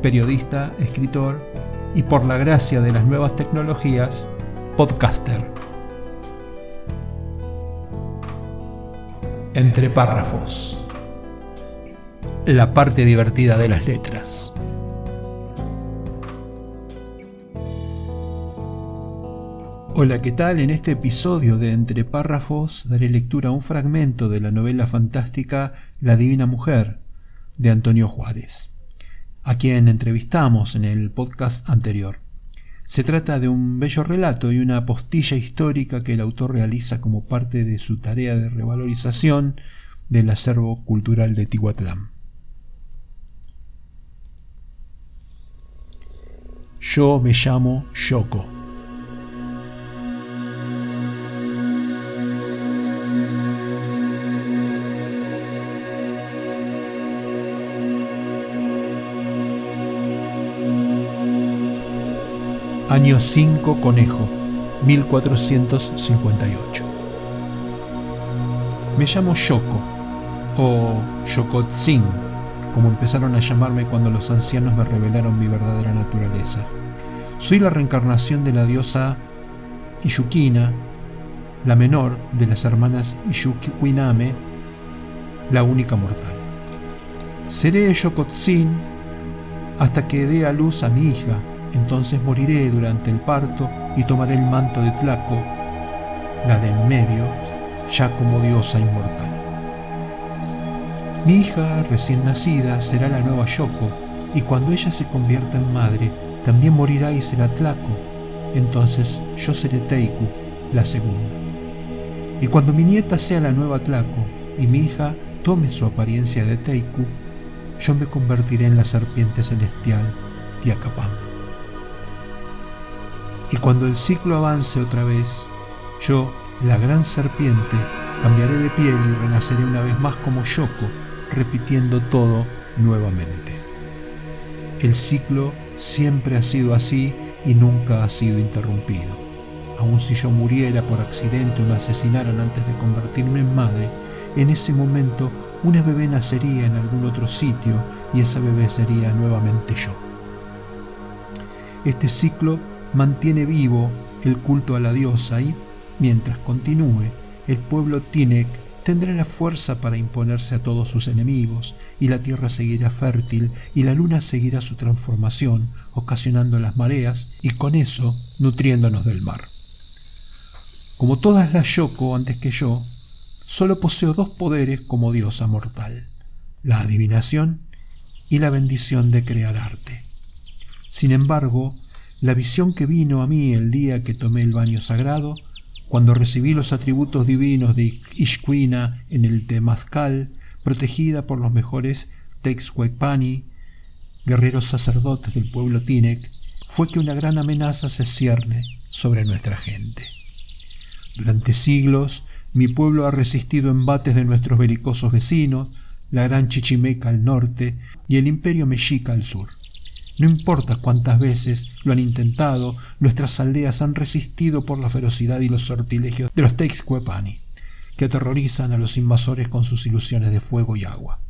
periodista, escritor y por la gracia de las nuevas tecnologías, podcaster. Entre párrafos. La parte divertida de las letras. Hola, ¿qué tal? En este episodio de Entre párrafos daré lectura a un fragmento de la novela fantástica La Divina Mujer de Antonio Juárez a quien entrevistamos en el podcast anterior. Se trata de un bello relato y una postilla histórica que el autor realiza como parte de su tarea de revalorización del acervo cultural de Tihuatlán. Yo me llamo Yoko. Año 5 Conejo, 1458. Me llamo Yoko, o Yokotzin, como empezaron a llamarme cuando los ancianos me revelaron mi verdadera naturaleza. Soy la reencarnación de la diosa Ishukina, la menor de las hermanas Ishukwiname, la única mortal. Seré Yokotzin hasta que dé a luz a mi hija, entonces moriré durante el parto y tomaré el manto de Tlaco, la de en medio, ya como diosa inmortal. Mi hija recién nacida será la nueva Yoko, y cuando ella se convierta en madre, también morirá y será Tlaco. Entonces yo seré Teiku, la segunda. Y cuando mi nieta sea la nueva Tlaco y mi hija tome su apariencia de Teiku, yo me convertiré en la serpiente celestial Tiacapam. Y cuando el ciclo avance otra vez, yo, la gran serpiente, cambiaré de piel y renaceré una vez más como Yoko, repitiendo todo nuevamente. El ciclo siempre ha sido así y nunca ha sido interrumpido. Aun si yo muriera por accidente o me asesinaran antes de convertirme en madre, en ese momento una bebé nacería en algún otro sitio y esa bebé sería nuevamente yo. Este ciclo mantiene vivo el culto a la diosa y, mientras continúe, el pueblo Tinek tendrá la fuerza para imponerse a todos sus enemigos, y la tierra seguirá fértil, y la luna seguirá su transformación, ocasionando las mareas, y con eso nutriéndonos del mar. Como todas las Yoko antes que yo, solo poseo dos poderes como diosa mortal, la adivinación y la bendición de crear arte. Sin embargo, la visión que vino a mí el día que tomé el baño sagrado, cuando recibí los atributos divinos de Ishquina en el Temazcal, protegida por los mejores Texhuecpani, guerreros sacerdotes del pueblo Tinec, fue que una gran amenaza se cierne sobre nuestra gente. Durante siglos, mi pueblo ha resistido embates de nuestros belicosos vecinos, la gran Chichimeca al norte y el imperio mexica al sur. No importa cuántas veces lo han intentado, nuestras aldeas han resistido por la ferocidad y los sortilegios de los Teixcuepani, que aterrorizan a los invasores con sus ilusiones de fuego y agua.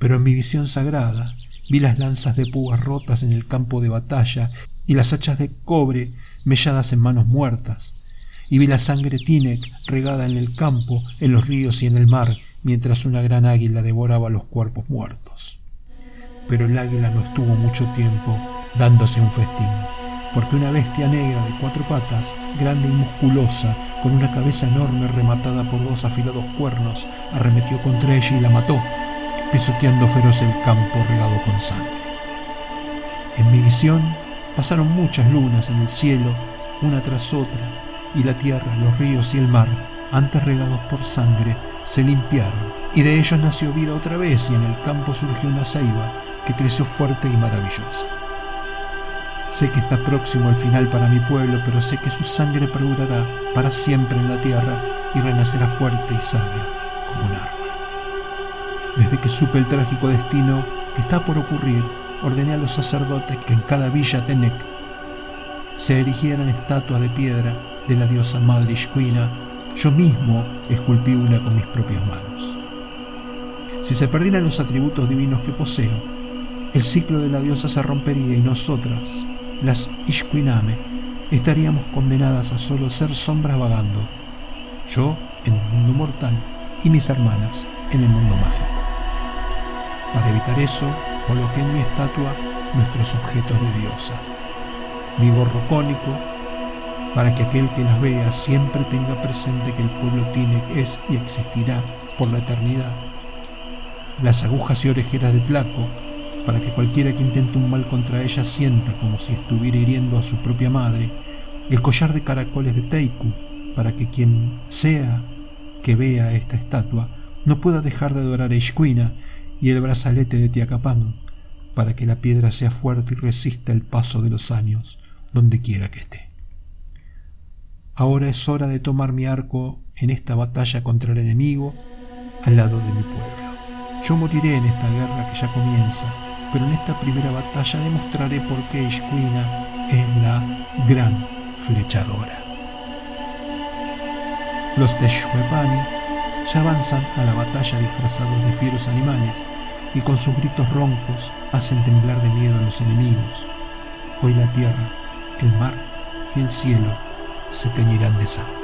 Pero en mi visión sagrada vi las lanzas de púas rotas en el campo de batalla y las hachas de cobre melladas en manos muertas, y vi la sangre Tinec regada en el campo, en los ríos y en el mar, mientras una gran águila devoraba los cuerpos muertos pero el águila no estuvo mucho tiempo dándose un festín, porque una bestia negra de cuatro patas, grande y musculosa, con una cabeza enorme rematada por dos afilados cuernos, arremetió contra ella y la mató, pisoteando feroz el campo regado con sangre. En mi visión pasaron muchas lunas en el cielo, una tras otra, y la tierra, los ríos y el mar, antes regados por sangre, se limpiaron, y de ellos nació vida otra vez, y en el campo surgió una ceiba, que creció fuerte y maravillosa. Sé que está próximo el final para mi pueblo, pero sé que su sangre perdurará para siempre en la tierra y renacerá fuerte y sabia como un árbol. Desde que supe el trágico destino que está por ocurrir, ordené a los sacerdotes que en cada villa de Nek se erigieran estatuas de piedra de la diosa madre Ishkuina. Yo mismo esculpí una con mis propias manos. Si se perdieran los atributos divinos que poseo, el ciclo de la diosa se rompería y nosotras, las Ishkuiname, estaríamos condenadas a solo ser sombras vagando, yo en el mundo mortal y mis hermanas en el mundo mágico. Para evitar eso, coloqué en mi estatua nuestros objetos de diosa. Mi gorro cónico, para que aquel que las vea siempre tenga presente que el pueblo tiene, es y existirá por la eternidad. Las agujas y orejeras de Tlaco, para que cualquiera que intente un mal contra ella sienta como si estuviera hiriendo a su propia madre. El collar de caracoles de Teiku, para que quien sea que vea esta estatua no pueda dejar de adorar a Ishkuina y el brazalete de Tiacapán, para que la piedra sea fuerte y resista el paso de los años, donde quiera que esté. Ahora es hora de tomar mi arco en esta batalla contra el enemigo al lado de mi pueblo. Yo moriré en esta guerra que ya comienza, pero en esta primera batalla demostraré por qué Ishkuina es la gran flechadora. Los Teshwepani ya avanzan a la batalla disfrazados de fieros animales y con sus gritos roncos hacen temblar de miedo a los enemigos. Hoy la tierra, el mar y el cielo se teñirán de sangre.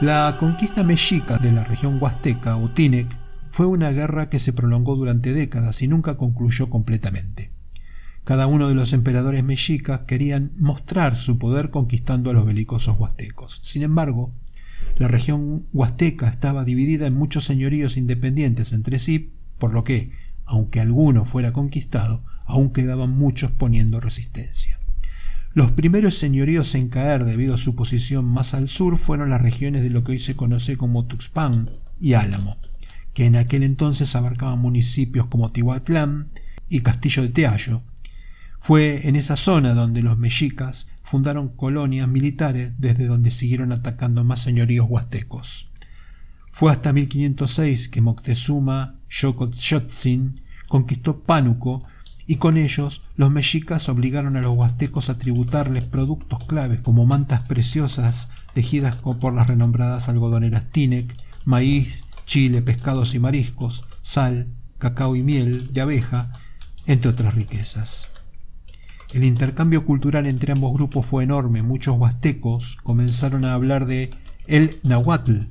La conquista mexica de la región huasteca o Tinec fue una guerra que se prolongó durante décadas y nunca concluyó completamente. Cada uno de los emperadores mexicas querían mostrar su poder conquistando a los belicosos huastecos. Sin embargo, la región huasteca estaba dividida en muchos señoríos independientes entre sí, por lo que, aunque alguno fuera conquistado, aún quedaban muchos poniendo resistencia. Los primeros señoríos en caer debido a su posición más al sur fueron las regiones de lo que hoy se conoce como Tuxpan y Álamo que en aquel entonces abarcaban municipios como Tihuatlán y Castillo de Teallo. Fue en esa zona donde los mexicas fundaron colonias militares desde donde siguieron atacando más señoríos huastecos. Fue hasta 1506 que Moctezuma Xocotzin conquistó Pánuco y con ellos los mexicas obligaron a los huastecos a tributarles productos claves como mantas preciosas tejidas por las renombradas algodoneras Tinec, maíz chile, pescados y mariscos, sal, cacao y miel de abeja, entre otras riquezas. El intercambio cultural entre ambos grupos fue enorme. Muchos huastecos comenzaron a hablar de el nahuatl,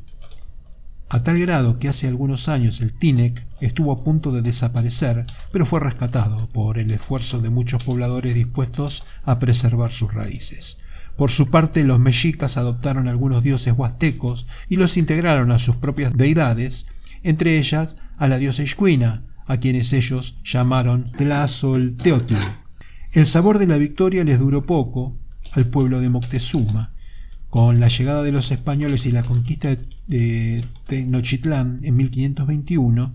a tal grado que hace algunos años el Tinec estuvo a punto de desaparecer, pero fue rescatado por el esfuerzo de muchos pobladores dispuestos a preservar sus raíces. Por su parte, los mexicas adoptaron algunos dioses huastecos y los integraron a sus propias deidades, entre ellas a la diosa Ishkuina, a quienes ellos llamaron Tlazolteotl. El sabor de la victoria les duró poco al pueblo de Moctezuma. Con la llegada de los españoles y la conquista de Tenochtitlán en 1521,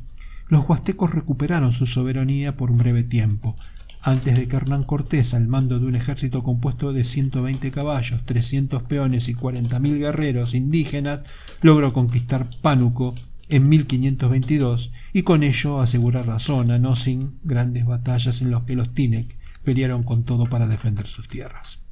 los huastecos recuperaron su soberanía por un breve tiempo, antes de que Hernán Cortés, al mando de un ejército compuesto de 120 caballos, 300 peones y 40.000 guerreros indígenas, logró conquistar Pánuco en 1522 y con ello asegurar la zona, no sin grandes batallas en las que los Tinec pelearon con todo para defender sus tierras.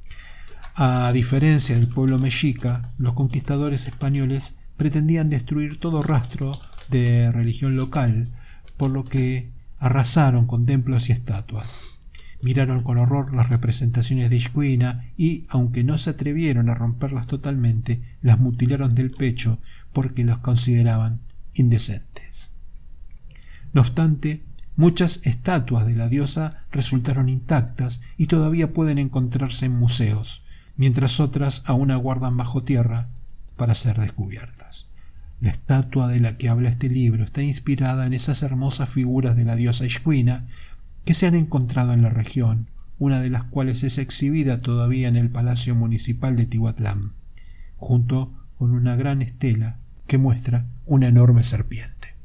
A diferencia del pueblo mexica, los conquistadores españoles pretendían destruir todo rastro de religión local, por lo que arrasaron con templos y estatuas miraron con horror las representaciones de Ishkuina y, aunque no se atrevieron a romperlas totalmente, las mutilaron del pecho porque los consideraban indecentes. No obstante, muchas estatuas de la diosa resultaron intactas y todavía pueden encontrarse en museos, mientras otras aún aguardan bajo tierra para ser descubiertas. La estatua de la que habla este libro está inspirada en esas hermosas figuras de la diosa Ishkuina que se han encontrado en la región, una de las cuales es exhibida todavía en el Palacio Municipal de Tihuatlán, junto con una gran estela que muestra una enorme serpiente.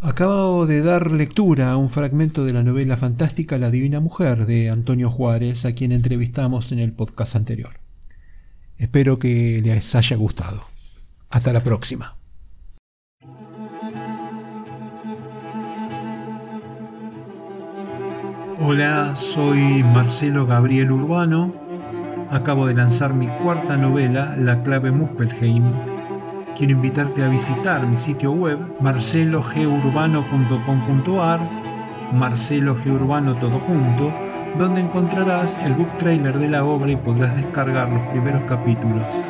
Acabo de dar lectura a un fragmento de la novela fantástica La Divina Mujer de Antonio Juárez, a quien entrevistamos en el podcast anterior. Espero que les haya gustado. Hasta la próxima. Hola, soy Marcelo Gabriel Urbano. Acabo de lanzar mi cuarta novela, La clave Muspelheim. Quiero invitarte a visitar mi sitio web marcelogeurbano.com.ar, Marcelo Urbano todo junto, donde encontrarás el book trailer de la obra y podrás descargar los primeros capítulos.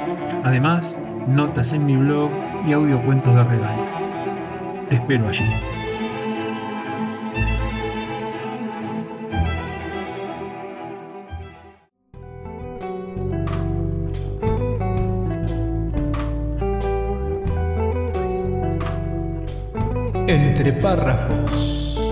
Además, notas en mi blog y audiocuentos de regalo. Te espero allí. Entre párrafos.